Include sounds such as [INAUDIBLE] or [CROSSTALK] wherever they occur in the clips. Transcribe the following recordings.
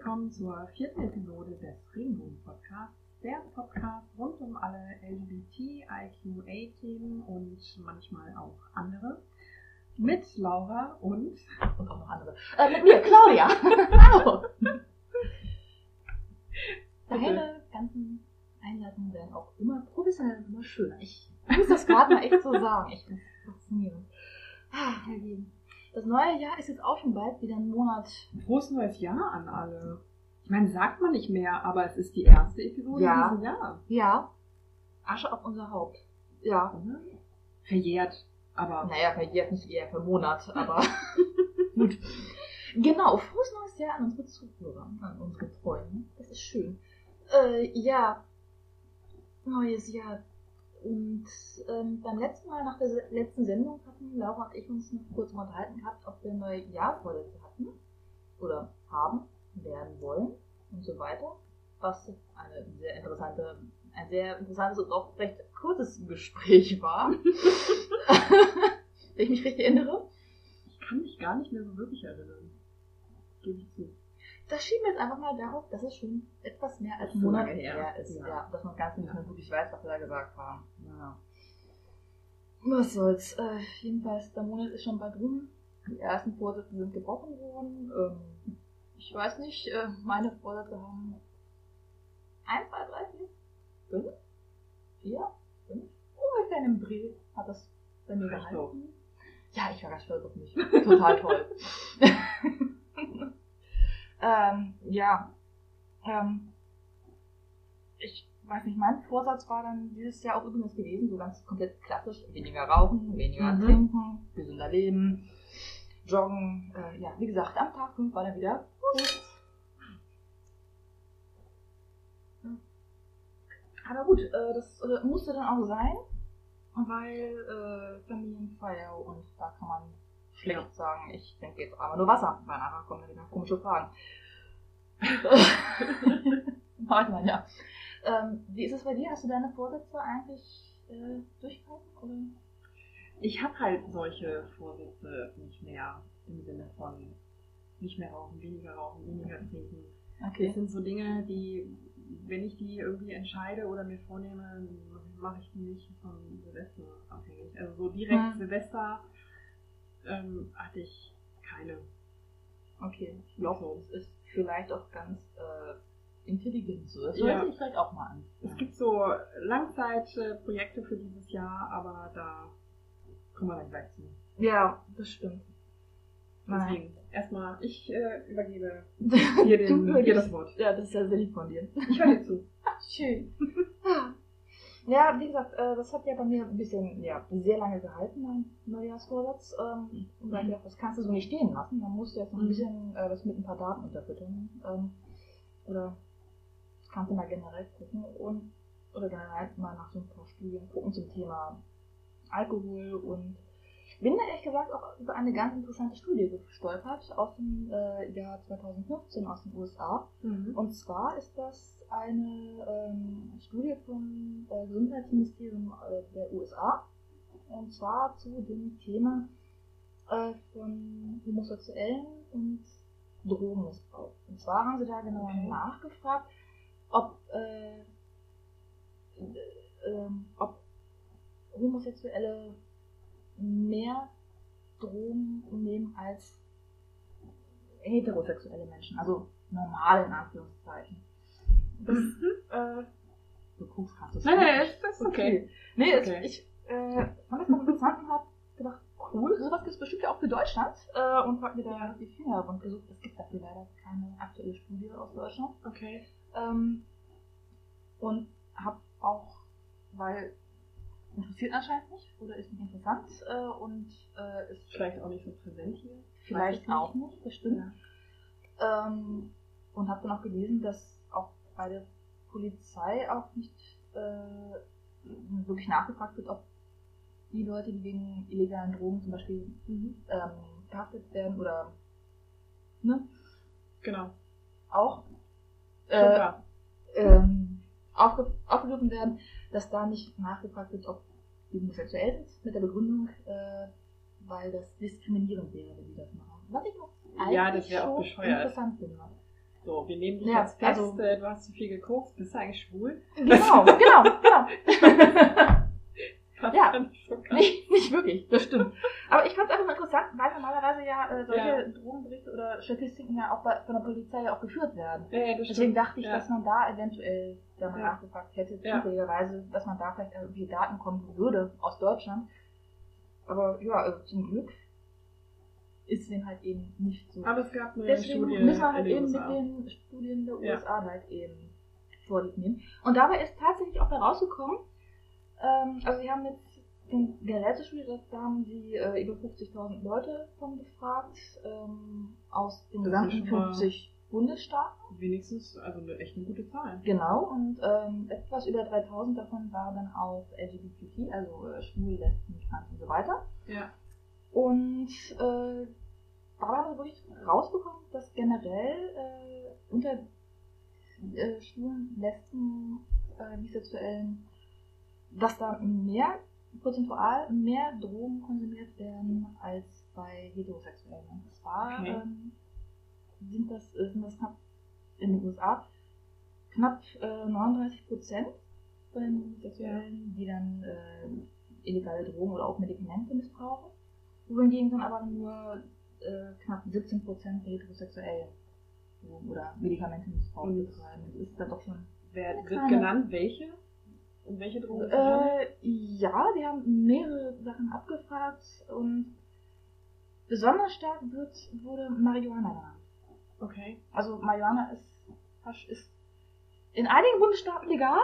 willkommen zur vierten Episode des Regenbogen Podcasts, der Podcast rund um alle LGBT, IQA-Themen und manchmal auch andere. Mit Laura und, Und auch noch andere. Äh, mit mir, Claudia. [LAUGHS] Hallo. Deine ganzen Einleitungen werden auch immer professioneller und immer schöner. Ich [LAUGHS] muss das gerade mal echt so sagen. Ich es faszinierend. Ah, Herr Lieben. Das neue Jahr ist jetzt auch schon bald wieder ein Monat. frohes neues Jahr an alle. Ich meine, sagt man nicht mehr, aber es ist die erste Episode Ja. in diesem Jahr. Ja. Asche auf unser Haupt. Ja. Oder? Verjährt, aber Naja, verjährt nicht eher für Monat, aber [LAUGHS] gut. Genau, frohes neues Jahr an unsere Zuhörer, an unsere Freunde. Das ist schön. Äh, ja, neues Jahr. Und ähm, beim letzten Mal, nach der se- letzten Sendung, hatten Laura und ich uns noch kurz mal unterhalten gehabt, ob wir neue Jahrvorsätze hatten oder haben, werden wollen und so weiter. Was eine sehr interessante, ein sehr interessantes und auch recht kurzes Gespräch war. [LAUGHS] Wenn ich mich richtig erinnere. ich kann mich gar nicht mehr so wirklich erinnern. Gebe ich zu. Das schieben wir jetzt einfach mal darauf, dass es schon etwas mehr als ein Monat her. her ist. Ja. Ja. dass man ganz nicht mehr wirklich weiß, was wir da gesagt haben. Naja. Was soll's. Äh, jedenfalls, der Monat ist schon bald rum. Die ersten Vorsätze sind gebrochen worden. Ähm, ich weiß nicht, äh, meine Vorsätze haben 1, 2, 3, 4, 5, 4, 5, ungefähr einem Dreh hat das bei mir gehalten. Ja, ich war ganz stolz auf mich. Total toll. [LAUGHS] ähm, ja. Ähm, ich weiß nicht, mein Vorsatz war dann dieses Jahr auch übrigens gewesen, so ganz komplett klassisch, weniger rauchen, weniger Mhm. trinken, gesünder leben, joggen. Äh, ja, wie gesagt, am Tag 5 war dann wieder. Aber gut, äh, das äh, musste dann auch sein, weil äh, Familienfeier und da kann man schlecht Ja. sagen, ich trinke jetzt aber nur Wasser, weil nachher kommen dann wieder komische Fragen. [LAUGHS] Weiß man ja. Ähm, wie ist es bei dir? Hast du deine Vorsätze eigentlich äh, durchgehalten? Oder? Ich habe halt solche Vorsätze nicht mehr im Sinne von nicht mehr rauchen, weniger rauchen, weniger trinken. Das Okay. sind so Dinge, die, wenn ich die irgendwie entscheide oder mir vornehme, mache ich die nicht von Silvester abhängig. Also so direkt Hm. Silvester ähm, hatte ich keine. Okay. Ich glaube, das ist vielleicht auch ganz äh, intelligent so. Das Ja. sollte ich vielleicht auch mal an. Es gibt so Langzeitprojekte für dieses Jahr, aber da kommen wir dann gleich zu. Ja, das stimmt. Deswegen, erstmal, ich äh, übergebe [LAUGHS] dir, den, dir das Wort. Ja, das ist ja sehr lieb von dir. Ich höre dir zu. [LAUGHS] Schön. [LAUGHS] Ja, wie gesagt, äh, das hat ja bei mir ein bisschen, ja, sehr lange gehalten, mein Neujahrsvorsatz. Ähm, und dann gedacht, das kannst du so nicht stehen lassen. Man muss jetzt noch ein Mhm. bisschen äh, das mit ein paar Daten unterfüttern. Ähm, oder das kannst du mal generell gucken und oder generell mal nach so ein paar Studien gucken zum Thema Alkohol und bin da ehrlich gesagt auch über eine ganz interessante Studie gestolpert aus dem äh, Jahr 2015 aus den USA. Mhm. Und zwar ist das eine ähm, Studie vom äh, Gesundheitsministerium äh, der USA. Und zwar zu dem Thema äh, von Homosexuellen und Drogenmissbrauch. Und zwar haben sie da genau Okay. nachgefragt, ob, äh, äh, ähm, ob Homosexuelle mehr Drogen nehmen als heterosexuelle Menschen, also normal in Anführungszeichen. Das, äh, du guckst, kannst du Nein, nein, ist, ist okay. Nee, es- Okay. ich äh, fand das ganz interessant und hab gedacht, cool, sowas gibt es bestimmt ja auch für Deutschland. Äh, und hab mir da die Finger rund gesucht. Es gibt dafür leider keine aktuelle Studie aus Deutschland. Okay. Ähm, und hab auch, weil interessiert anscheinend nicht oder ist nicht interessant äh, und äh, ist Vielleicht auch nicht so präsent hier. vielleicht auch nicht, das stimmt. Ähm, und habe dann auch gelesen, dass auch bei der Polizei auch nicht äh, wirklich nachgefragt wird, ob die Leute, die wegen illegalen Drogen zum Beispiel Mhm. ähm, verhaftet werden oder ne, Genau. auch äh, ähm, aufge aufgegriffen werden, dass da nicht nachgefragt wird, ob die homosexuell sind, mit der Begründung, äh, weil das diskriminierend wäre, wenn die das machen. Was ich auch Ja, das wäre auch bescheuert. interessant finde. So, wir nehmen dich Ja, jetzt fest, also- du hast zu viel gekokst, bist du eigentlich schwul? Genau, genau, genau. [LAUGHS] [LAUGHS] Das Ja. krass. nicht, nicht wirklich, das stimmt. Aber ich fand es einfach mal interessant, weil normalerweise ja äh, solche Ja. Drogenberichte oder Statistiken ja auch bei, von der Polizei ja auch geführt werden. Ja, ja, Deswegen dachte ich, dass man da eventuell da mal nachgefragt hätte, zufälligerweise, dass man da vielleicht irgendwie Daten kommen würde aus Deutschland. Aber ja, also zum Glück ist dem halt eben nicht so. Aber es gab eine Deswegen Studie müssen wir halt eben USA. mit den Studien der. USA halt eben Vorlieb nehmen. Und dabei ist tatsächlich auch herausgekommen, ähm, also sie haben jetzt den Gerätestudie, das- da haben sie äh, über 50.000 Leute von befragt, ähm, aus den gesamten schon mal- 50 Bundesstaaten. Wenigstens, also eine echt eine gute Zahl. Genau, und ähm, etwas über 3000 davon waren dann auch LGBTQ, also äh, schwul, lesben, trans und so weiter. Ja. Und äh, dabei haben wir wirklich rausbekommen, dass generell äh, unter äh, schwulen, lesben, äh, Bisexuellen, dass da mehr, prozentual mehr Drogen konsumiert werden als bei Heterosexuellen. Und zwar Okay. ähm, sind, das, äh, sind das knapp in den USA knapp äh, 39 Prozent von den Homosexuellen, die dann äh, illegale Drogen oder auch Medikamente missbrauchen. Wohingegen dann aber nur äh, knapp 17 Prozent der Heterosexuellen Drogen oder Medikamentenmissbrauch Und- betreiben. Das ist dann doch schon. Wer wird genannt? Welche? Und welche Drogen? Äh, ja, die haben mehrere Sachen abgefragt und besonders stark wird, wurde Marihuana genannt. Okay. Also Marihuana ist, Hasch ist in einigen Bundesstaaten legal,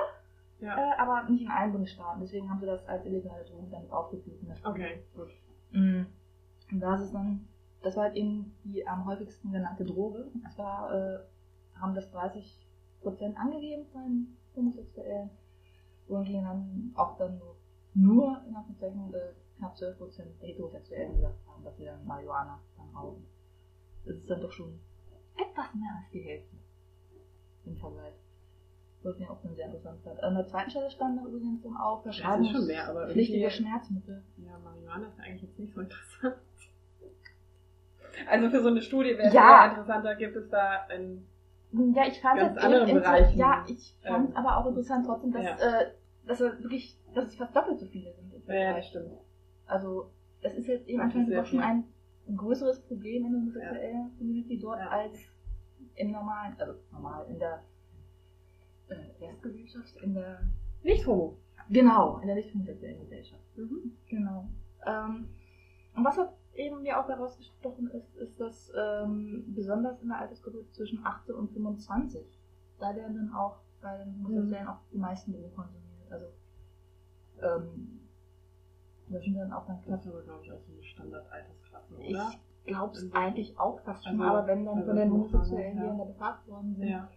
Ja. äh, aber nicht in allen Bundesstaaten. Deswegen haben sie das als illegale Drogen dann aufgeführt. Okay, gut. Mm. Und da ist es dann, das war halt eben die am häufigsten genannte Droge. Und zwar äh, haben das 30 Prozent angegeben von den Homosexuellen, dann auch dann nur, in Anführungszeichen äh, knapp 12 Prozent der Heterosexuellen gesagt haben, dass sie dann Marihuana dann rauchen. Das ist dann doch schon etwas mehr als die Hälfte im Vergleich. Was mir auch dann sehr interessant fand. An der zweiten Stelle stand dann übrigens dann auch Das ist schon mehr, aber Verschreibungspflichtige Schmerzmittel. Ja, Marihuana ist eigentlich jetzt nicht so interessant. Also für so eine Studie wäre es Ja. interessanter, gibt es da ein Ja, ich fand Ganz es anderen Bereichen, Ja, ich fand ähm, aber auch interessant trotzdem, dass, ja. äh, dass er wirklich, dass es fast doppelt so viele sind. Ja, ja, das stimmt. Also, es ist jetzt eben Das anscheinend doch schon ein größeres Problem in der homosexuellen Community dort Ja. als im normalen, also normal, in der äh, Restgesellschaft, in der, Nicht homo. genau, in der nicht homosexuellen Gesellschaft. Mhm. Genau. Ähm, und was halt eben mir auch herausgestochen ist, ist, dass ähm, besonders in der Altersgruppe zwischen 18 und 25, da werden dann auch bei den Homosexuellen auch die meisten Drogen konsumiert. Also ähm, da sind dann auch dann knapp. Das ist aber, glaube ich, auch so eine Standardaltersklasse, oder? Ich glaube es eigentlich auch fast schon, Also- aber wenn dann also von den Homosexuellen, ja. die dann da befragt worden sind, Ja.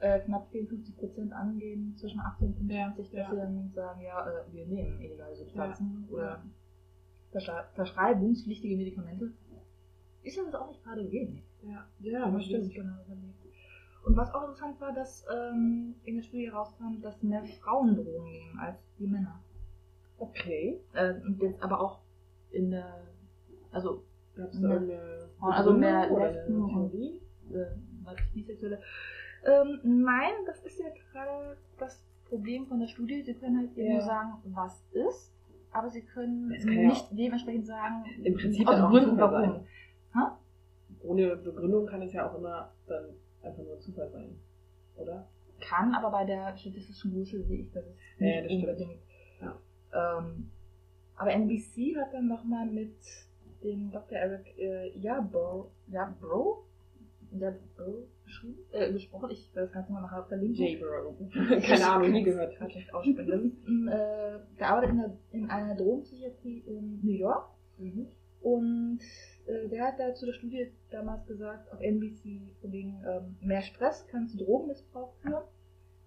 äh, knapp 54 Prozent angeben zwischen 18 und 25, Ja, dass ja. sie dann sagen, ja, äh, wir nehmen illegale Substanzen Ja, oder ja. Verschreibungspflichtige Medikamente. Ist ja das auch nicht gerade wenig. Ja, ja das stimmt. Genau überlegt. Und was auch interessant war, dass ähm, in der Studie herauskam, dass mehr Frauen Drogen nehmen als die Männer. Okay. Äh, und jetzt aber auch in der, also Gab es da Ja. irgendeine Also mehr Lesben eine und- äh, bisexuelle. Ähm, nein, das ist ja gerade das Problem von der Studie. Sie können halt eben Ja. nur sagen, was ist, aber sie können kann ja nicht dementsprechend sagen, Im Prinzip aus Gründen warum. Ohne Begründung kann es ja auch immer dann einfach nur Zufall sein, oder? Kann, aber bei der statistischen Größe sehe ich, dass es nicht ja, das stimmt. unbedingt. Ja. Ähm, aber NBC hat dann nochmal mit dem Dr. Eric äh, Yarbrough, Yarbrough, Yarbrough geschrieben, äh, gesprochen. Ich werde das Ganze mal nachher verlinken. J-Bro. Keine Ahnung, nie gehört. Kann ich aussprechen. [LAUGHS] Äh, gearbeitet in, der, in einer Drogenpsychiatrie in New York. Mhm. Und äh, der hat da zu der Studie damals gesagt, auf NBC, wegen ähm, mehr Stress kann zu Drogenmissbrauch führen.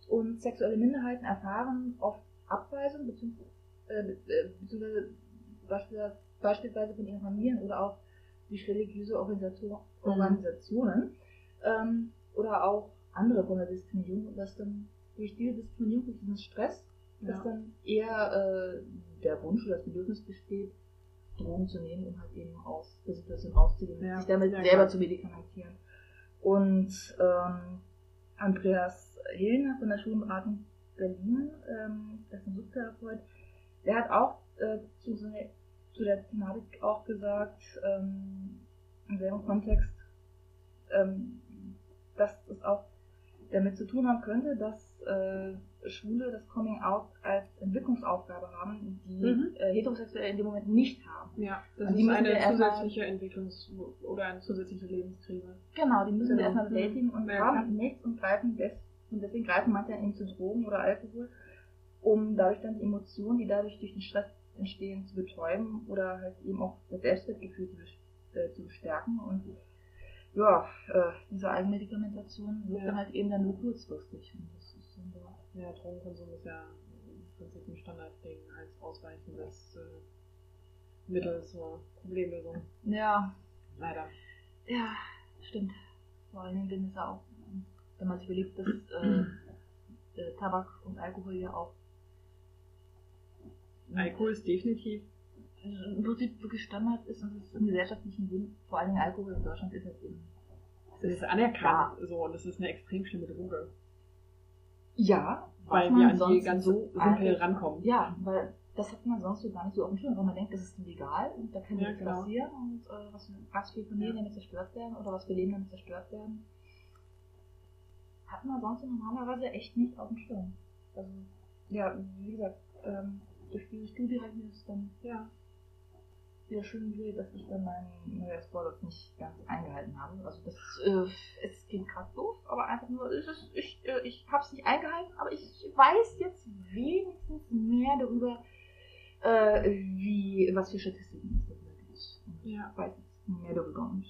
Und sexuelle Minderheiten erfahren oft Abweisung, beziehungsweise, äh, äh, beziehungsweise beispielsweise, beispielsweise von ihren Familien oder auch durch religiöse Organisator Mhm. Ähm, oder auch andere Formen der Diskriminierung, und dass dann durch diese Diskriminierung, durch diesen Stress, dass Ja. dann eher äh, der Wunsch oder das Bedürfnis besteht, Drogen zu nehmen, um halt eben aus der Situation rauszugehen, Ja. sich damit Ja, selber zu medikamentieren. Und ähm, Andreas Hillner von der Schulenberatung Berlin, ähm, das ist ein Suchtherapeut, der hat auch äh, zu, zu der Thematik auch gesagt, ähm, im selben Kontext, ähm, dass es auch damit zu tun haben könnte, dass äh, Schwule das Coming Out als Entwicklungsaufgabe haben, die Mhm. äh, Heterosexuelle in dem Moment nicht haben. Ja, das die ist eine wir zusätzliche Entwicklungs- oder eine zusätzliche Lebenskrise. Genau, die müssen wir Genau. erstmal bewältigen und Ja, haben nichts und greifen des, und deswegen greifen manche eben zu Drogen oder Alkohol, um dadurch dann die Emotionen, die dadurch durch den Stress entstehen, zu betäuben oder halt eben auch das Selbstwertgefühl zu, äh, zu bestärken und ja, äh, diese Eigenmedikamentation wirkt Ja. dann halt eben dann nur kurzfristig. Und das ist dann so. Ja, Drogenkonsum ist ja im Prinzip ein Standardding als ausweichendes äh, Mittel zur Problemlösung. Ja, Leider. ja, stimmt. Vor allen Dingen, es ja auch, wenn man sich überlegt, dass äh, Tabak und Alkohol ja auch Alkohol ist definitiv. Im Prinzip wirklich Standard ist und es ist im gesellschaftlichen Leben, vor Dingen Alkohol in Deutschland ist halt eben. Es ist anerkannt so und es ist eine extrem schlimme Droge. Ja, Weil wir an die ganz so simpel rankommen. Ja, weil das hat man sonst so gar nicht so auf dem Schirm, weil man denkt, das ist illegal und da kann Ja, nichts genau. passieren und äh, was, was für Familien damit zerstört werden oder was für Leben damit zerstört werden, hat man sonst normalerweise echt nicht auf dem Schirm. Also, ja, wie gesagt, ähm, durch diese Studie habe ich mir das dann Ja. Wieder schön gesehen, dass ich dann meinen neues Vorsatz nicht ganz eingehalten habe. Also das äh, es klingt gerade doof, aber einfach nur, es ist, ich, äh, ich habe es nicht eingehalten, aber ich weiß jetzt wenigstens mehr darüber, äh, wie was für Statistiken es darüber gibt. Ja. Ich weiß jetzt mehr darüber und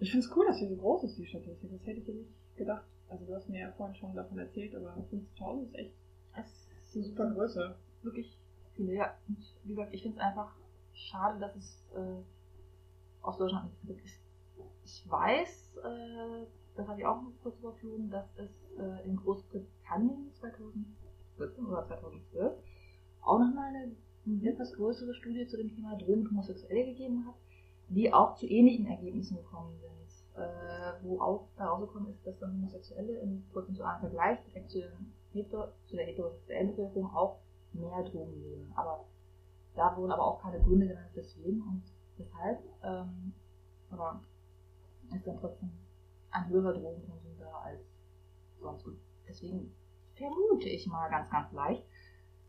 Ich finde es cool, dass sie so groß ist, die Statistik. Das hätte ich dir nicht gedacht. Also du hast mir ja vorhin schon davon erzählt, aber 50.000 ist echt es ist eine super Größe. wirklich viele. Ja, und wie gesagt, ich finde es einfach schade, dass es äh, aus Deutschland nicht gibt. Ich, ich weiß, äh, das habe ich auch noch kurz überflogen, dass es äh, in Großbritannien 2014 oder 2012 auch nochmal eine etwas größere Studie zu dem Thema Drogen und Homosexuelle gegeben hat, die auch zu ähnlichen Ergebnissen gekommen sind, äh, wo auch herausgekommen ist, dass dann Homosexuelle im prozentualen Vergleich direkt zu, zu der heterosexuellen Bevölkerung auch mehr Drogen nehmen. Aber da wurden aber auch keine Gründe genannt, deswegen und deshalb, ähm, aber ist dann trotzdem ein höherer Drogenkonsum da als sonst. Und deswegen vermute ich mal ganz, ganz leicht,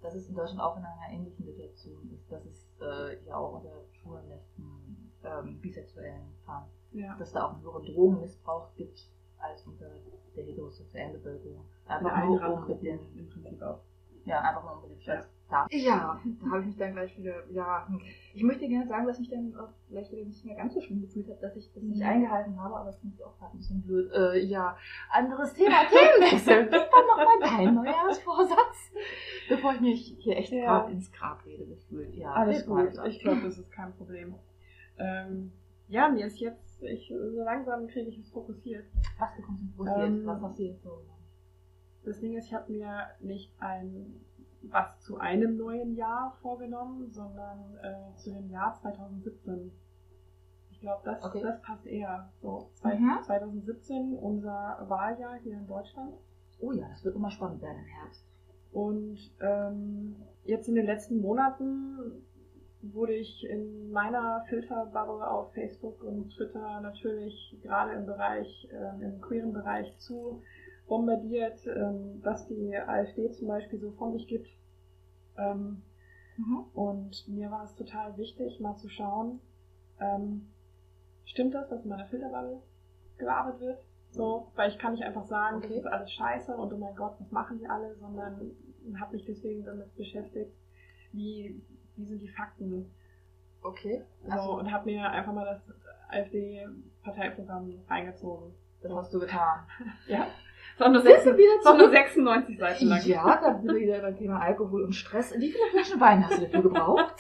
dass es in Deutschland auch in einer ähnlichen Situation ist, dass es äh, ja auch unter schwulen, lesben, ähm, bisexuellen Frauen, Ja. dass da auch einen höheren Drogenmissbrauch gibt als unter der heterosexuellen Bevölkerung. Einfach nur um mit den im Prinzip auch. ja, einfach nur um den Ja. Stress ja. da habe ich mich dann gleich wieder, ja, ich möchte gerne sagen, dass ich dann auch vielleicht wieder nicht mehr ganz so schlimm gefühlt habe, dass ich das nicht Mhm. eingehalten habe, aber das finde ich auch gerade ein bisschen blöd. Äh, ja, anderes Thema, Themenwechsel. [LAUGHS] Was war nochmal dein Neujahrsvorsatz? Bevor ich mich hier echt Ja. gerade ins Grab rede gefühlt. Ja, Alles gut. Ich glaube, das ist kein Problem. Ähm, ja, mir ist jetzt, ich, so langsam kriege ich es fokussiert. Was bekommst du interessiert? Ähm, Was jetzt so? Das Ding ist, ich habe mir nicht ein was zu einem neuen Jahr vorgenommen, sondern äh, zu dem Jahr 2017. Ich glaube, das, Okay. das passt eher. So, zwei, Mhm. 2017, unser Wahljahr hier in Deutschland. Oh ja, das wird immer spannend werden im Herbst. Und ähm, jetzt in den letzten Monaten wurde ich in meiner Filterbubble auf Facebook und Twitter natürlich gerade im Bereich, ähm, im queeren Bereich zu bombardiert, ähm, was die AfD zum Beispiel so von sich gibt. Ähm, Mhm. und mir war es total wichtig, mal zu schauen, ähm, stimmt das, was in meiner Filterbubble gelabert wird? So, weil ich kann nicht einfach sagen, Okay. das ist alles scheiße und oh mein Gott, was machen die alle, sondern habe mich deswegen damit beschäftigt, wie, wie sind die Fakten. Okay. So, Also, und habe mir einfach mal das AfD-Parteiprogramm reingezogen. das hast du getan. Ja. [LAUGHS] Es war nur, Sind wir 96, wieder es war nur 96 Seiten lang. Ja, da sind wir wieder beim Thema Alkohol und Stress. Wie viele Flaschen Wein hast du dafür gebraucht?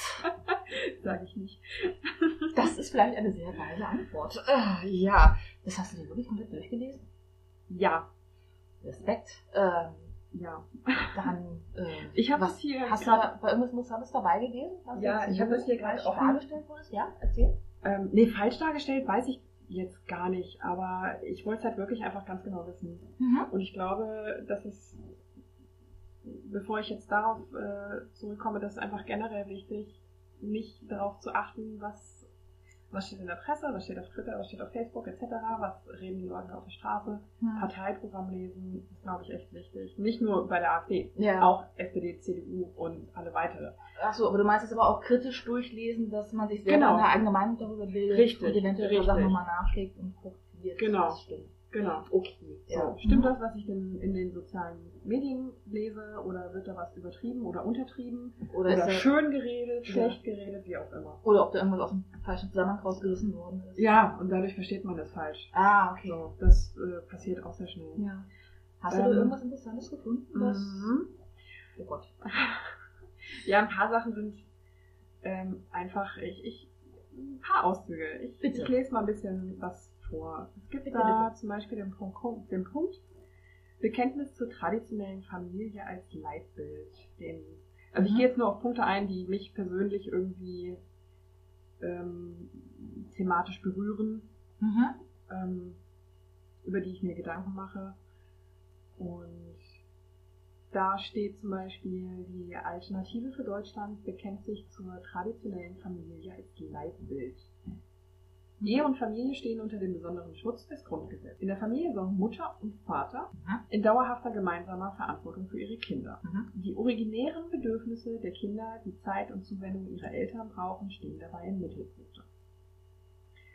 [LAUGHS] Sag ich nicht. [LAUGHS] Das ist vielleicht eine sehr geile Antwort. Äh, ja, das hast du dir wirklich komplett durchgelesen? Ja. Respekt. Ähm, Ja. dann, [LAUGHS] äh, Ich habe was das hier hast du da bei irgendwas Interessantes dabei gelesen? Was Ja, ich hab so das hier gerade offen. dargestellt wurdest? Ja, erzähl. Ähm, nee, falsch dargestellt weiß ich jetzt gar nicht, aber ich wollte es halt wirklich einfach ganz genau wissen. Mhm. Und ich glaube, dass es, bevor ich jetzt darauf äh, zurückkomme, das ist einfach generell wichtig, nicht darauf zu achten, was, was steht in der Presse, was steht auf Twitter, was steht auf Facebook etc., was reden die Leute auf der Straße. Ja. Parteiprogramm lesen ist, glaube ich, echt wichtig. Nicht nur bei der AfD, Ja. auch SPD, CDU und alle weitere. Achso, aber du meinst es aber auch kritisch durchlesen, dass man sich selber Genau. eine eigene Meinung darüber bildet Richtig, und eventuell richtig. Sachen nochmal nachschlägt und guckt, wie jetzt Genau. das stimmt. Genau. Okay. So, stimmt das, was ich denn in den sozialen Medien lese, oder wird da was übertrieben oder untertrieben? Oder, Oder ist das, schön geredet, Ja. schlecht geredet, wie auch immer. oder ob da irgendwas aus dem falschen Zusammenhang rausgerissen worden ist. Ja, und dadurch versteht man das falsch. Ah, okay. So, das äh, passiert auch sehr schnell. Ja. Hast du da Ähm, irgendwas Interessantes gefunden? Was? Mhm. Oh Gott. [LAUGHS] Ja, ein paar Sachen sind ähm, einfach, ich, ich, ein paar Auszüge. Ich, Bitte. ich lese mal ein bisschen was vor. Es gibt Bitte, da zum Beispiel den Punkt, den Punkt Bekenntnis zur traditionellen Familie als Leitbild. Den, also ich Mhm. gehe jetzt nur auf Punkte ein, die mich persönlich irgendwie ähm, thematisch berühren. Mhm. ähm, über die ich mir Gedanken mache. Und da steht zum Beispiel, die Alternative für Deutschland bekennt sich zur traditionellen Familie als Leitbild. Ehe und Familie stehen unter dem besonderen Schutz des Grundgesetzes. In der Familie sorgen Mutter und Vater Mhm. in dauerhafter gemeinsamer Verantwortung für ihre Kinder. Mhm. Die originären Bedürfnisse der Kinder, die Zeit und Zuwendung ihrer Eltern brauchen, stehen dabei im Mittelpunkt.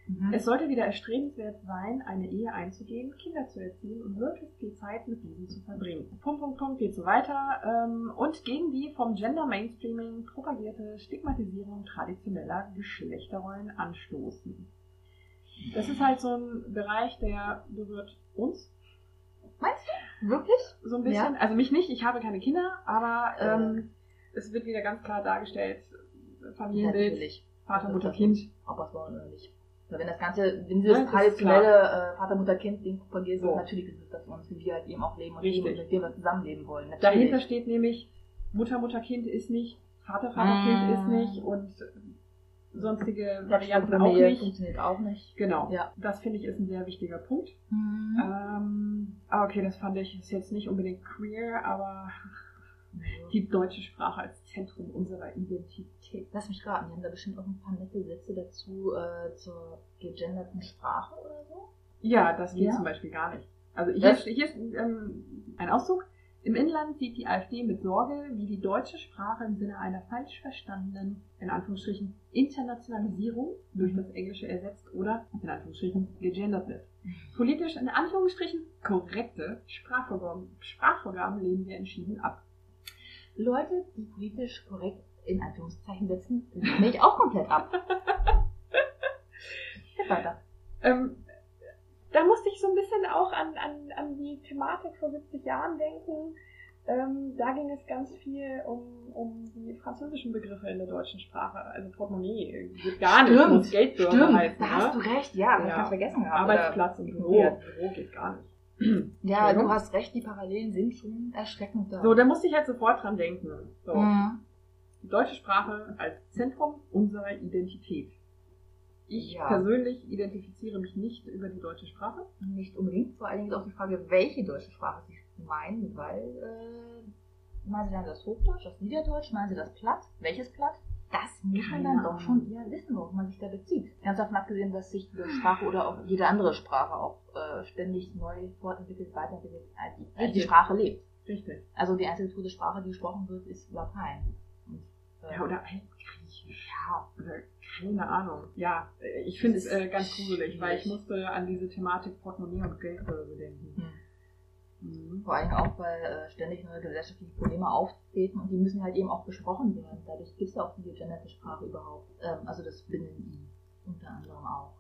Mhm. Es sollte wieder erstrebenswert sein, eine Ehe einzugehen, Kinder zu erziehen und möglichst viel Zeit mit diesen zu verbringen. Punkt, Punkt, Punkt geht so weiter. Ähm, und gegen die vom Gender Mainstreaming propagierte Stigmatisierung traditioneller Geschlechterrollen anstoßen. Das ist halt so ein Bereich, der berührt uns Meinst du? Wirklich? so ein bisschen. Also mich nicht, ich habe keine Kinder, aber Äh. ähm, es wird wieder ganz klar dargestellt, Familienbild, Natürlich. Vater, Mutter, Kind. Ob es wollen oder nicht. Wenn das Ganze, wenn sie Ja, das traditionelle äh, Vater-Mutter-Kind-Ding propagieren, So. so. natürlich ist es das uns, wie wir halt eben auch leben und Richtig. leben und mit dem wir zusammenleben wollen. Natürlich. Dahinter steht nämlich, Mutter, Mutter, Kind ist nicht, Vater, Vater, Kind Mm. ist nicht und sonstige Varianten auch nicht. funktioniert auch nicht. Genau. Ja. Das finde ich ist ein sehr wichtiger Punkt. Mhm. Ähm, ah, okay, das fand ich ist jetzt nicht unbedingt queer, aber die deutsche Sprache als Zentrum unserer Identität. Lass mich raten, die haben da bestimmt auch ein paar nette Sätze dazu äh, zur gegenderten Sprache oder so. Ja, das geht Ja? zum Beispiel gar nicht. Also hier, Das- ist, hier ist ähm, ein Auszug. Im Inland sieht die AfD mit Sorge, wie die deutsche Sprache im Sinne einer falsch verstandenen, in Anführungsstrichen, Internationalisierung durch das Englische ersetzt oder, in Anführungsstrichen, gegendert wird. Politisch, in Anführungsstrichen, korrekte Sprachvorgaben, Sprachvorgaben lehnen wir entschieden ab. Leute, die politisch korrekt in Anführungszeichen setzen, lehne ich auch komplett ab. [LAUGHS] Ähm, da musste ich so ein bisschen auch an, an, an die Thematik vor 70 Jahren denken. Ähm, da ging es ganz viel um, um die französischen Begriffe in der deutschen Sprache. Also Portemonnaie geht gar nicht, Stimmt, muss Geldbörse Stimmt, heißen. da hast du ne? recht, ja, das Ja. ich vergessen gehabt. Arbeitsplatz und oder Büro. ignoriert. Büro geht gar nicht. Ja, du hast recht, die Parallelen sind schon erschreckend da. So, da musste ich halt sofort dran denken. So, Mhm. die deutsche Sprache als Zentrum unserer Identität. Ich Ja. persönlich identifiziere mich nicht über die deutsche Sprache. Nicht unbedingt, vor allen Dingen ist auch die Frage, welche deutsche Sprache sie meinen, weil, äh, meinen sie dann das Hochdeutsch, das Niederdeutsch, meinen sie das Platt? Welches Platt? Das muss man dann doch schon eher wissen, worauf man sich da bezieht. Ganz davon abgesehen, dass sich die Sprache oder auch jede andere Sprache auch äh, ständig neu fortentwickelt, weiterentwickelt, als die, als die. Sprache lebt. Richtig. Also die einzige tote Sprache, die gesprochen wird, ist Latein. Ja, oder Altgriechisch. ja, Oder keine Ahnung. Ja, äh, ich finde es äh, ganz gruselig, weil ich musste an diese Thematik Portemonnaie und Geldbörse denken. Hm. Mhm. Vor allem auch, weil äh, ständig neue gesellschaftliche Probleme auftreten und die müssen halt eben auch besprochen werden. Dadurch gibt es ja auch die gegenderte Sprache überhaupt. Ähm, also das Binnen-I unter anderem auch.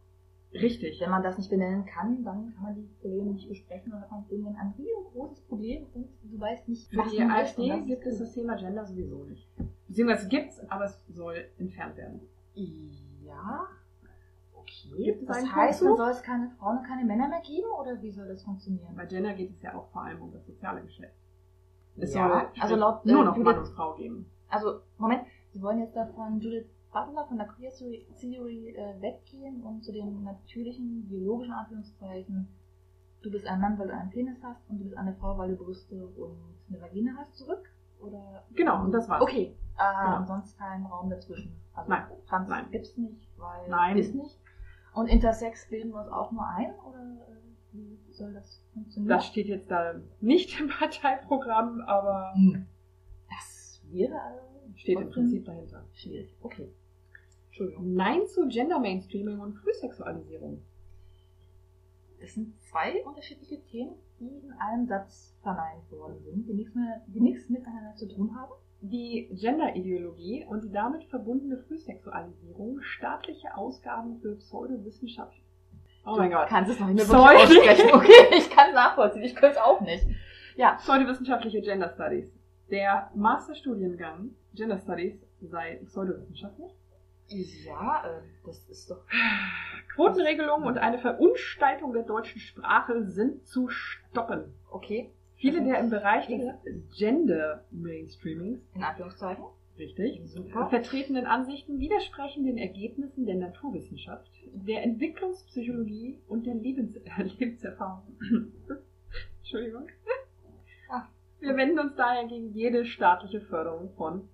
Richtig. Wenn man das nicht benennen kann, dann kann man die Probleme nicht besprechen und hat man irgendwann ein riesengroßes Problem und du weißt nicht, Für die AfD was gibt es das Thema Gender sowieso nicht. Beziehungsweise gibt es, aber es soll entfernt werden. Ja, okay. Gibt das heißt, dann soll es keine Frauen und keine Männer mehr geben oder wie soll das funktionieren? Bei Gender geht es ja auch vor allem um das soziale Geschlecht. Es Ja, soll also laut, äh, nur noch Judith- Mann und Frau geben. Also, Moment, Sie wollen jetzt davon Judith Butler von der Queer Theory, Theory äh, weggehen und zu den natürlichen, biologischen Anführungszeichen, du bist ein Mann, weil du einen Penis hast und du bist eine Frau, weil du Brüste und eine Vagina hast, zurück? Oder? Genau, und das war's. Okay, äh, Genau. und sonst kein Raum dazwischen. Also Nein. Trans Nein. gibt's nicht, weil Nein. ist nicht. Und Intersex bilden wir uns auch nur ein oder äh, wie soll das funktionieren? Das steht jetzt da nicht [LAUGHS] im Parteiprogramm, aber Hm. Das wäre äh, steht im Prinzip dahinter. schwierig. Okay. Entschuldigung. Nein zu Gender Mainstreaming und Frühsexualisierung. Das sind zwei unterschiedliche Themen, die in einem Satz verneint worden sind, die nichts, mehr, die nichts miteinander zu tun haben. Die Genderideologie und die damit verbundene Frühsexualisierung, staatliche Ausgaben für Pseudowissenschaft. Oh mein Du Gott. kannst es noch nicht mehr aussprechen. Okay, ich kann es nachvollziehen, ich könnte es auch nicht. Ja. Pseudowissenschaftliche Gender Studies. Der Masterstudiengang Gender Studies sei pseudowissenschaftlich. Ja, äh, das ist doch. Quotenregelung und eine Verunstaltung der deutschen Sprache sind zu stoppen. Okay, Viele der im Bereich des Gender Mainstreamings, in Anführungszeichen. richtig, Super. vertretenen Ansichten widersprechen den Ergebnissen der Naturwissenschaft, der Entwicklungspsychologie und der Lebens äh, [LAUGHS] Lebenserfahrung. Entschuldigung. Ah. Wir wenden uns daher gegen jede staatliche Förderung von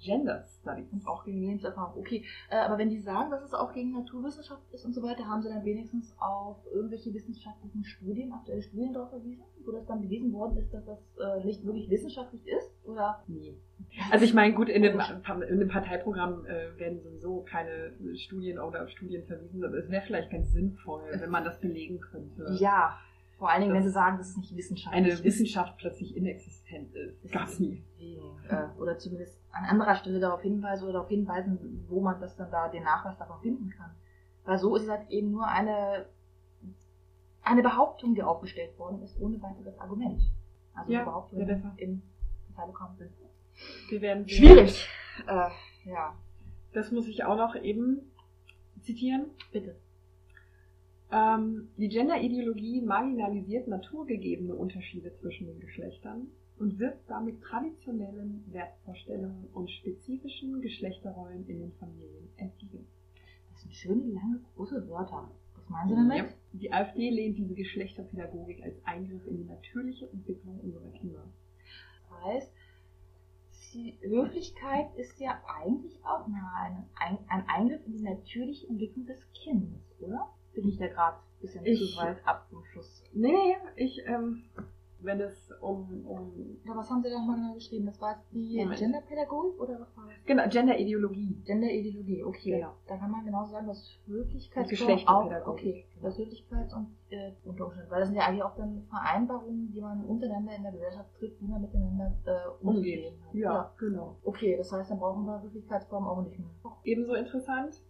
Gender Studies. Und auch gegen Lebenserfahrung. Okay, äh, aber wenn die sagen, dass es auch gegen Naturwissenschaft ist und so weiter, haben sie dann wenigstens auf irgendwelche wissenschaftlichen Studien, aktuelle Studien darauf verwiesen, wo das dann bewiesen worden ist, dass das äh, nicht wirklich wissenschaftlich ist? Oder? Nee. Also ich meine, gut, in dem, in dem Parteiprogramm äh, werden sowieso keine Studien oder auf Studien verwiesen, aber es wäre vielleicht ganz sinnvoll, wenn man das belegen könnte. Ja, vor allen Dingen, wenn sie sagen, dass es nicht wissenschaftlich Eine ist. Wissenschaft plötzlich inexistent ist. Gab's nie. Äh, oder zumindest an anderer Stelle darauf hinweisen oder darauf hinweisen, wo man das dann da, den Nachweis davon finden kann. Weil so ist es halt eben nur eine, eine Behauptung, die aufgestellt worden ist, ohne weiteres Argument. Also Ja, eine Behauptung ja, besser. im Parteiprogramm sind. Wir werden. Schwierig. Äh, ja, Das muss ich auch noch eben zitieren. bitte. Ähm, die Genderideologie marginalisiert naturgegebene Unterschiede zwischen den Geschlechtern und wirkt damit traditionellen Wertvorstellungen und spezifischen Geschlechterrollen in den Familien entgegen. Das sind schöne, lange, große Wörter. Was meinen Sie damit? Ja. Die AfD lehnt diese Geschlechterpädagogik als Eingriff in die natürliche Entwicklung unserer Kinder. Das heißt, die Höflichkeit ist ja eigentlich auch ein Eingriff in die natürliche Entwicklung des Kindes, oder? Bin ich da gerade ein bisschen Ich- zu weit ab vom Schuss? Nee, nee, ich, ähm, wenn es um, um Ja, was haben Sie da nochmal genau geschrieben? Das war jetzt die. Genderpädagogik oder was war das? genau, Genderideologie. Genderideologie, okay. Genau. Da kann man genauso sagen, dass Geschlechterpädagogik. auch, okay, dass Höflichkeits- und äh, unter Umständen, weil das sind ja eigentlich auch dann Vereinbarungen, die man untereinander in der Gesellschaft trifft, wie man miteinander äh, umgehen hat. Ja, genau. Okay, das heißt, dann brauchen wir Höflichkeitsform auch nicht mehr. Ebenso interessant,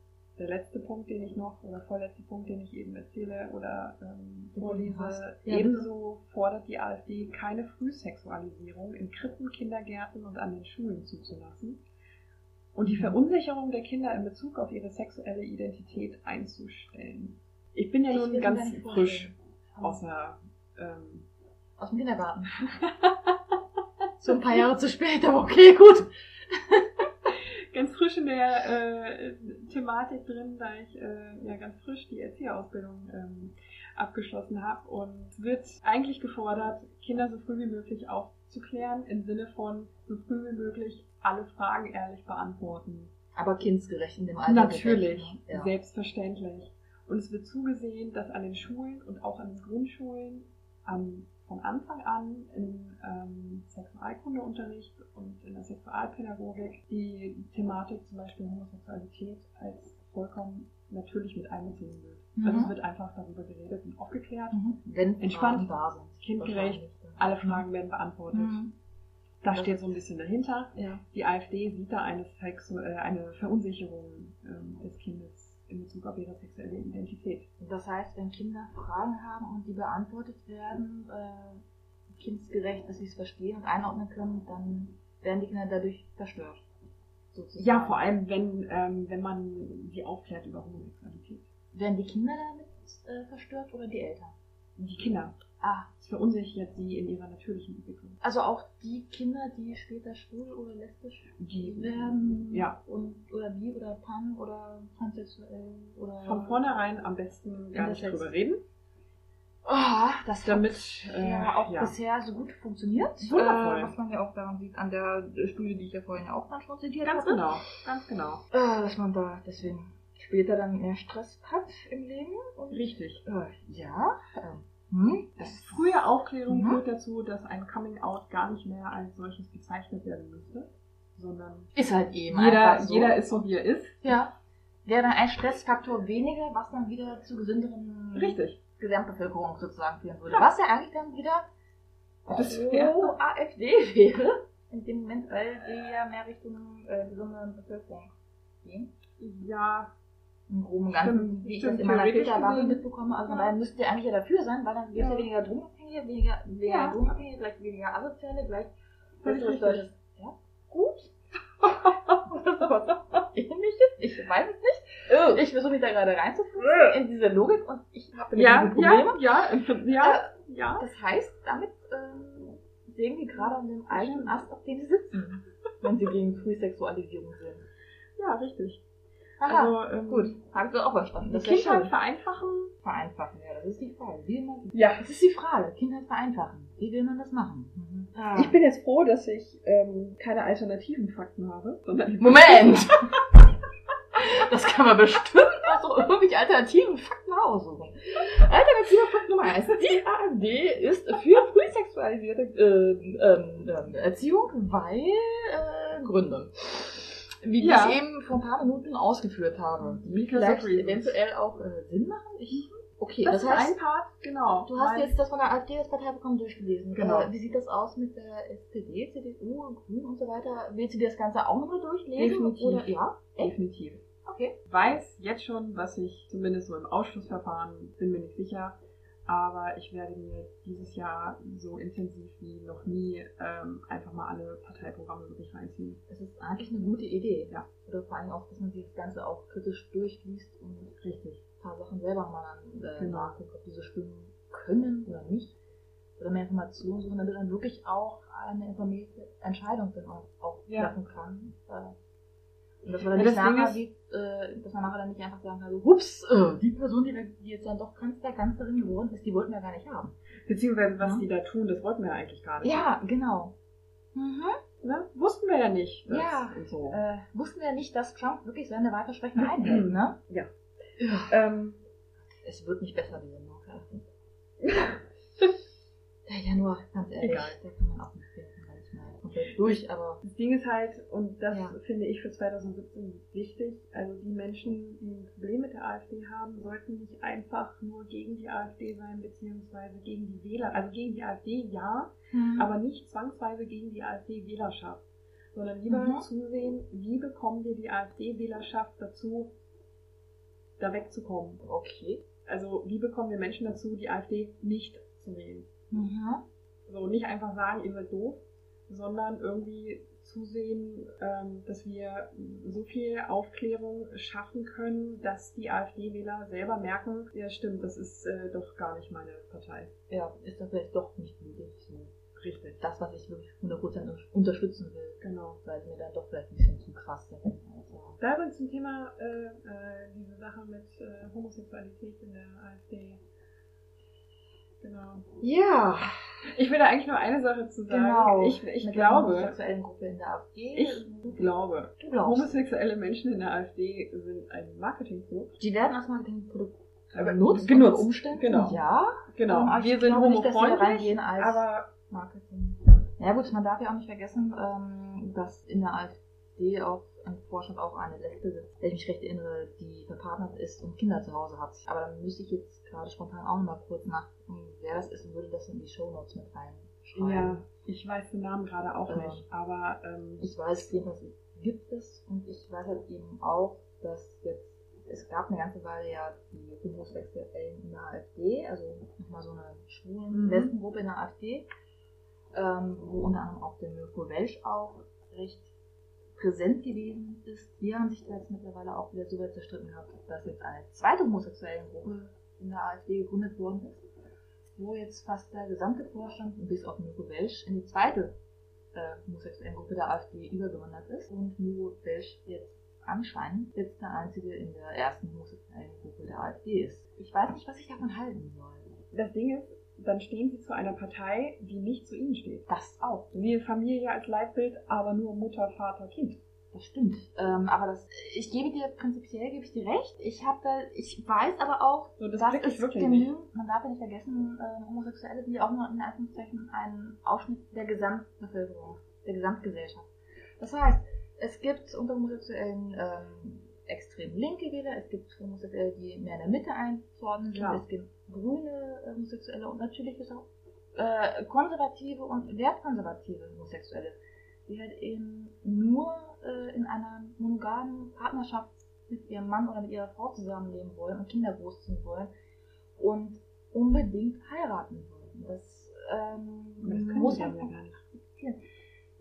der letzte Punkt, den ich noch, oder vorletzte Punkt, den ich eben erzähle oder ähm, vorlese, hast. Ja, ebenso fordert die AfD keine Frühsexualisierung in Krippen, Kindergärten und an den Schulen zuzulassen und die Mhm. Verunsicherung der Kinder in Bezug auf ihre sexuelle Identität einzustellen. Ich bin ja Ich nun ganz frisch aus einer ähm, Aus dem Kindergarten. [LAUGHS] so ein paar Jahre zu spät, aber okay, gut. [LAUGHS] ganz frisch in der äh, Thematik drin, da ich äh, ja ganz frisch die Erzieherausbildung ähm, abgeschlossen habe und es wird eigentlich gefordert, Kinder so früh wie möglich aufzuklären, im Sinne von so früh wie möglich alle Fragen ehrlich beantworten. Aber kindsgerecht in dem Alter. Natürlich? Ja. selbstverständlich. Und es wird zugesehen, dass an den Schulen und auch an den Grundschulen an, von Anfang an im ähm, Sexualkundeunterricht und in der Sexualpädagogik die Thematik zum Beispiel Homosexualität als vollkommen natürlich mit einbezogen wird. Mhm. Also es wird einfach darüber geredet und aufgeklärt. Mhm. Wenn Entspannt, Fragen da sind. kindgerecht. Alle Fragen werden beantwortet. Mhm. Da Das- steht so ein bisschen dahinter. Ja. Die AfD sieht da eine, Sexu äh, eine Verunsicherung ähm, des Kindes in Bezug auf ihre sexuelle Identität. Das heißt, wenn Kinder Fragen haben und die beantwortet werden, äh, kindsgerecht, dass sie es verstehen und einordnen können, dann werden die Kinder dadurch verstört. Sozusagen. Ja, vor allem, wenn, ähm, wenn man sie aufklärt über Homosexualität. Werden die Kinder damit äh, verstört oder die Eltern? Die Kinder. Ah, Es verunsichert sie in ihrer natürlichen Entwicklung. also auch die Kinder, die später schwul oder lesbisch Die werden Ja. und oder bi oder pan oder transsexuell oder von vornherein am besten gar nicht drüber reden, Ah, das damit äh, ja auch ja. bisher so gut funktioniert. Wundervoll. Äh, was man ja auch daran sieht, an der Studie, die ich ja vorhin auch dann schon zitiert ganz hatte. genau, ganz genau. Äh, dass man da deswegen später dann mehr Stress hat im Leben. Und, Richtig. äh, ja. Hm, Das frühe Aufklärung Mhm. führt dazu, dass ein Coming Out gar nicht mehr als solches bezeichnet werden müsste, sondern ist halt eben jeder, so. jeder ist so, wie er ist. Ja. Wäre dann ein Stressfaktor weniger, was dann wieder zu gesünderen Richtig. Gesamtbevölkerung sozusagen führen würde. Ja. Was ja eigentlich dann wieder Das pro wäre- AfD wäre. In dem Moment, weil die ja mehr Richtung äh, gesunde Bevölkerung gehen. Ja, Im Groben und Ganzen, wie ich das in meiner Filterwache mitbekomme. Also von daher müsste ihr eigentlich ja dafür sein, weil dann gibt es ja. Weniger Drogenabhängige, weniger, weniger Ja. Drogenabhängige, gleich weniger Asoziale, gleich besseres deutsches- Ja, gut. [LAUGHS] Ähnliches. Ich weiß es nicht. Ich versuche mich da gerade reinzufuchsen in diese Logik und ich habe ja, Probleme. ja, ja, ja, ja, ja. Das heißt, damit ähm, sehen die gerade an dem eigenen Ast, auf dem sie sitzen, [LAUGHS] wenn sie gegen Frühsexualisierung sind. Ja, richtig. Aha, Also, ähm, gut. Habe ich auch verstanden. Das Kindheit schön. vereinfachen. Vereinfachen, ja, das ist die Frage. Wie will man, Ja. das ist die Frage. Kindheit vereinfachen. Wie will man das machen? Mhm. Ich bin jetzt froh, dass ich ähm, keine alternativen Fakten habe, sondern Moment! [LAUGHS] Das kann man bestimmt auch so irgendwie alternativen Fakten aussuchen. Alternativer Fakt Nummer eins. Die AfD ist für frühsexualisierte äh, ähm, Erziehung, weil äh, Gründe. Wie Ja. ich eben vor ein paar Minuten ausgeführt habe. Die vielleicht eventuell auch äh, Sinn machen. Ich, okay, das, das, ist heißt, ein Part, genau. Du hast jetzt das von der AfD, das Parteiprogramm durchgelesen. Genau. Äh, wie sieht das aus mit der SPD, CDU, Grünen und so weiter? Willst du dir das Ganze auch nochmal durchlesen? Definitiv. Oder, ja? Definitiv. Okay. weiß jetzt schon, was ich zumindest so im Ausschlussverfahren bin mir nicht sicher, aber ich werde mir dieses Jahr so intensiv wie noch nie ähm, einfach mal alle Parteiprogramme wirklich reinziehen. Das ist eigentlich eine gute Idee. Ja. Oder vor allem auch, dass man sich das Ganze auch kritisch durchliest und Richtig. ein paar Sachen selber mal dann, äh, Genau. nachguckt, ob diese stimmen können oder nicht. Oder mehr Informationen suchen, damit man wirklich auch eine informierte Entscheidung dann auch, auch Ja. treffen kann. Äh, und dass man dann Ja, nicht nachher ist- sieht, äh, dass man nachher dann nicht einfach sagen kann, so, hups, äh, die Person, die, die jetzt dann doch Kanzler, Kanzlerin geworden ist, die wollten wir gar nicht haben. Beziehungsweise was Ja. die da tun, das wollten wir ja eigentlich gar nicht. Ja, genau. Mhm. Ne? Wussten wir ja nicht. Ja. So. Äh, wussten wir nicht, dass Trump wirklich seine Wahlversprechen einhält, ne? Ja. ja. Ähm, Es wird nicht besser, diese Marke. [LAUGHS] Ja, ja, nur, ganz ehrlich, Egal. da kann man auch nicht finden, weil ich mal komplett durch, aber Das Ding ist halt, und das Ja. finde ich für 2017 wichtig, also die Menschen, die ein Problem mit der AfD haben, sollten nicht einfach nur gegen die AfD sein, beziehungsweise gegen die Wähler, also gegen die AfD ja, aber nicht zwangsweise gegen die AfD-Wählerschaft, sondern lieber Mhm. zusehen, wie bekommen wir die AfD-Wählerschaft dazu, da wegzukommen. okay. Also wie bekommen wir Menschen dazu, die AfD nicht zu wählen. Mhm. So, nicht einfach sagen, ihr seid doof, sondern irgendwie zusehen, ähm, dass wir so viel Aufklärung schaffen können, dass die AfD-Wähler selber merken, ja stimmt, das ist äh, doch gar nicht meine Partei. Ja, ist das vielleicht doch nicht wirklich so Richtig. das, was ich wirklich 100% unterstützen will, Genau. weil es mir dann doch vielleicht ein bisschen zu krass ist. Also, Da übrigens zum Thema äh, äh, diese Sache mit äh, Homosexualität in der AfD. Genau. ja, Ich will da eigentlich nur eine Sache zu sagen. genau. Ich, ich Mit der glaube, homosexuellen Gruppe in der AfD. ich glaube, du glaubst. homosexuelle Menschen in der AfD sind ein Marketingprodukt. Die werden als Marketingprodukt benutzt, genutzt. unter Umständen. Genau. Ja, Genau. Aber wir sind homofreundlich, aber Marketing. Ja gut, man darf ja auch nicht vergessen, ähm, dass in der AfD auch im Vorstand auch eine Lesbe sitzt, wenn ich mich recht erinnere, die verpartnert ist und Kinder zu Hause hat. Aber dann müsste ich jetzt gerade spontan auch nochmal kurz nachgucken, wer das ist und würde das in die Shownotes mit reinschreiben. ja, ich weiß den Namen gerade auch Ähm, nicht. Aber ähm, Ich weiß jedenfalls, gibt es und ich weiß halt eben auch, dass jetzt, es gab eine ganze Weile ja die Homosexuellen in der AfD, also nochmal so eine schwulen Mhm. Lesbengruppe in der AfD, ähm, wo unter anderem auch der Mirko Welsch auch recht präsent gewesen ist. Die haben sich da jetzt mittlerweile auch wieder so weit zerstritten gehabt, dass jetzt eine zweite homosexuelle Gruppe in der AfD gegründet worden ist, wo jetzt fast der gesamte Vorstand, bis auf Mirko Welsch, in die zweite äh, homosexuellen Gruppe der AfD übergewandert ist und Mirko Welsch jetzt anscheinend jetzt der einzige in der ersten homosexuellen Gruppe der AfD ist. Ich weiß nicht, was ich davon halten soll. Das Ding ist, dann stehen sie zu einer Partei, die nicht zu ihnen steht. Das auch. Wir Familie als Leitbild, aber nur Mutter, Vater, Kind. Das stimmt. Ähm, aber das, ich gebe dir prinzipiell gebe ich dir recht. Ich habe da, ich weiß aber auch, So, das dass es wirklich genügend, man darf ja nicht vergessen, äh, Homosexuelle sind ja auch nur in Anführungszeichen ein Ausschnitt der Gesamtbevölkerung, der Gesamtgesellschaft. Das heißt, es gibt unter Homosexuellen ähm, extrem linke Wähler, es gibt Homosexuelle, die mehr in der Mitte einzuordnen sind, Klar. es gibt grüne äh, Homosexuelle und natürlich ist auch äh, konservative und wertkonservative Homosexuelle, die halt eben nur äh, in einer monogamen Partnerschaft mit ihrem Mann oder mit ihrer Frau zusammenleben wollen und Kinder großziehen wollen und unbedingt heiraten wollen. Das, ähm, Das muss man ja gar nicht. akzeptieren.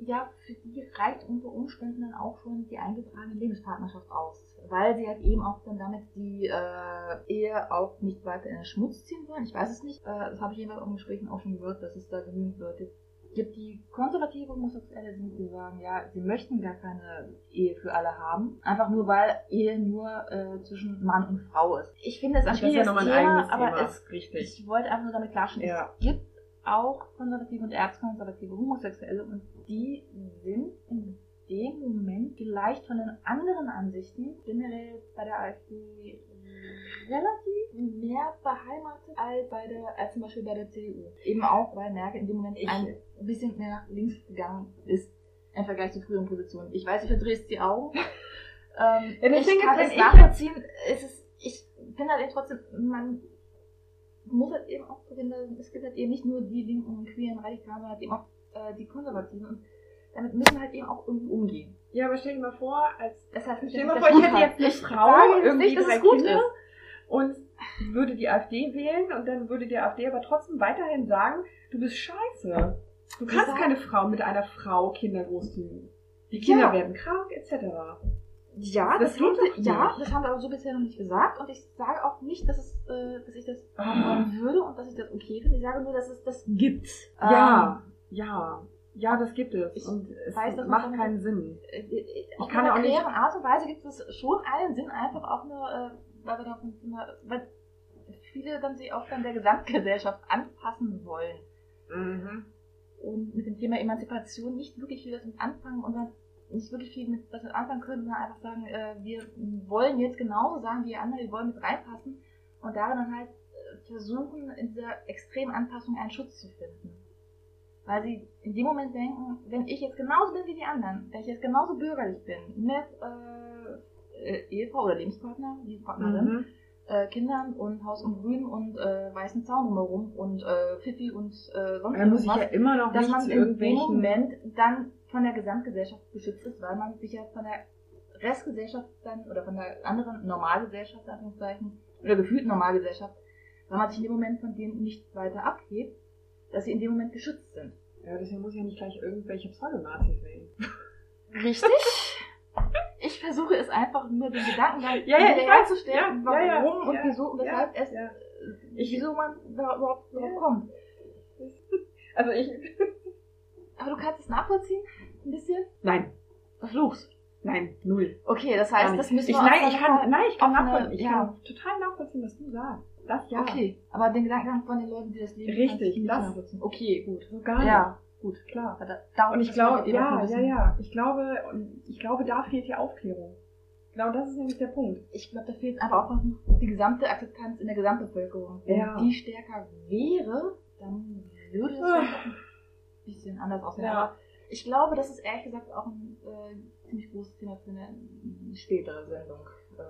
Ja, für die reicht unter Umständen dann auch schon die eingetragene Lebenspartnerschaft aus. Weil sie halt eben auch dann damit die äh, Ehe auch nicht weiter in den Schmutz ziehen wollen. Ich weiß es nicht. Äh, das habe ich jedenfalls in Gesprächen auch schon gehört, dass es da genügend Leute gibt, die konservative Homosexuelle sind, die sagen, ja, sie möchten gar keine Ehe für alle haben. Einfach nur, weil Ehe nur äh, zwischen Mann und Frau ist. Ich finde es ein ja schwieriges ein Thema, aber es Richtig. ich wollte einfach nur damit klarstellen, Ja. es gibt auch konservative und erzkonservative Homosexuelle und die sind in dem Moment vielleicht von den anderen Ansichten generell bei der AfD relativ mehr beheimatet als bei der als zum Beispiel bei der CDU. Eben auch, weil Merkel in dem Moment Ich- ein bisschen mehr nach links gegangen ist im Vergleich zu früheren Positionen. Ich weiß, du verdrehst die Augen. [LAUGHS] ähm, Ja, ich kann es ich- nachvollziehen. Es ist, ich finde halt eben trotzdem, man muss halt eben auch befinden, es gibt halt eben nicht nur die linken, queeren, radikalen, sondern halt eben auch äh, die konservativen. Und damit müssen wir halt eben auch irgendwie umgehen. Ja, aber stell dir mal vor, als Das heißt Stell dir mal vor, ich hätte jetzt eine Frau, irgendwie nicht, drei Kinder ist. und würde die AfD wählen und dann würde die AfD aber trotzdem weiterhin sagen, du bist scheiße. Du kannst keine Frau mit einer Frau Kinder großziehen. Die Kinder Ja. werden krank, etc. Ja, Das das, haben sie, ja, das haben wir aber so bisher noch nicht gesagt. Und ich sage auch nicht, dass, es, äh, dass ich das machen wollen würde und dass ich das okay finde. Ich sage nur, dass es das gibt. Ja, ja, ja, das gibt es. Ich und es weiß, macht keinen Sinn. Ähm, äh, äh, Ich auf kann einer auch nicht- klären Art und Weise gibt es schon einen Sinn, einfach auch nur, äh, weil wir davon, weil viele dann sich auch dann der Gesamtgesellschaft anpassen wollen. Mhm. und mit dem Thema Emanzipation nicht wirklich viel damit anfangen und dann nicht wirklich viel mit was anfangen können, sondern einfach sagen, äh, wir wollen jetzt genauso sagen wie die anderen, wir wollen mit reinpassen und darin dann halt äh, versuchen, in dieser extremen Anpassung einen Schutz zu finden. Weil sie in dem Moment denken, wenn ich jetzt genauso bin wie die anderen, wenn ich jetzt genauso bürgerlich bin, mit äh, äh, Ehefrau oder Lebenspartner, Lebenspartnerin, Mhm. äh, Kindern und Haus und Grün und äh, weißen Zaun drumherum und äh, Fifi und äh, sonst Da muss ich ja immer noch dass man in dem. Moment dann von der Gesamtgesellschaft geschützt ist, weil man sich ja von der Restgesellschaft dann oder von der anderen Normalgesellschaft, in Anführungszeichen, oder gefühlten Normalgesellschaft, weil man sich in dem Moment von denen nicht weiter abhebt, dass sie in dem Moment geschützt sind. Ja, deswegen muss ich ja nicht gleich irgendwelche Pseudonazis wählen. Richtig? [LAUGHS] Ich versuche es einfach nur den Gedanken dann [LAUGHS] Ja, ja, ich herzustellen, Ja, ja, ja, warum und ja, wieso und weshalb ja, es, ja. äh, wieso man da überhaupt drauf Ja. kommt. [LAUGHS] Also ich... Aber du kannst es nachvollziehen? Ein bisschen? Nein, Versuch's. nein, null. Okay, das heißt, nicht. das müssen ich, wir nein, ich kann, nein, ich kann nachvollziehen. Ich ja. kann total nachvollziehen, was du sagst. Das ja. Okay, aber den Gedankengang von den Leuten, die das leben, Richtig, nicht das-. Okay, gut. So gar Ja, gut, klar. da, Und ich glaube, ja, ja, ja. Ich glaube, und ich glaube, da fehlt die Aufklärung. Genau das ist nämlich der Punkt. Ich glaube, da fehlt einfach auch noch die gesamte Akzeptanz in der Gesamtbevölkerung. Wenn Ja. die stärker wäre, dann würde es Ah. ein bisschen anders aussehen. Ja. Ich glaube, das ist ehrlich gesagt auch ein äh, ziemlich großes Thema für eine spätere Sendung. Äh,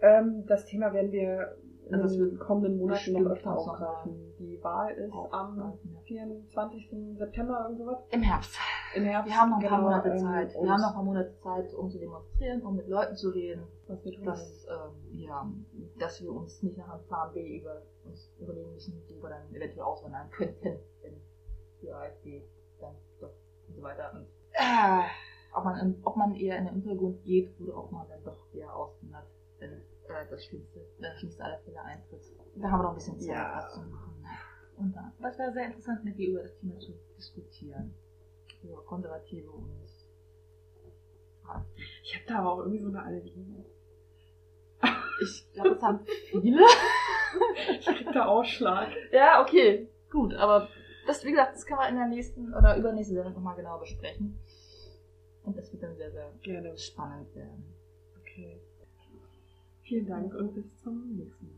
Ähm, das Thema werden wir in Also den kommenden Monaten noch öfter aufgreifen. Die Wahl ist am aufgreifen, ja. 24. September irgend sowas. Im Herbst. Im Herbst. Wir haben noch ein paar genau, Monate ähm, Zeit. Wir haben noch ein paar Monate Zeit, um zu demonstrieren, um mit Leuten zu reden. was wir tun. dass, ähm, ja, dass wir uns nicht nach einem Plan B über uns überlegen müssen, wo wir dann eventuell auswandern könnten, wenn die AfD dann und so weiter. Und äh, ob, man, in- ob man eher in den Untergrund geht oder ob man dann doch eher auswandert, wenn äh, das Schlimmste, wenn das Schlimmste aller Fälle eintritt. Da haben wir noch ein bisschen Zeit, Ja. zu machen. Und dann, das wäre sehr interessant, mit dir über das Thema zu diskutieren. Über Konservative und Ich habe da aber auch irgendwie so eine Allergie. Ich glaube, das haben [LAUGHS] viele. Ich krieg da Ausschlag. ja, okay, gut, aber das, wie gesagt, das kann man in der nächsten oder übernächsten Sendung nochmal genau besprechen. Und das wird dann sehr, sehr Gerne. spannend werden. Okay. Vielen Dank und bis zum nächsten Mal.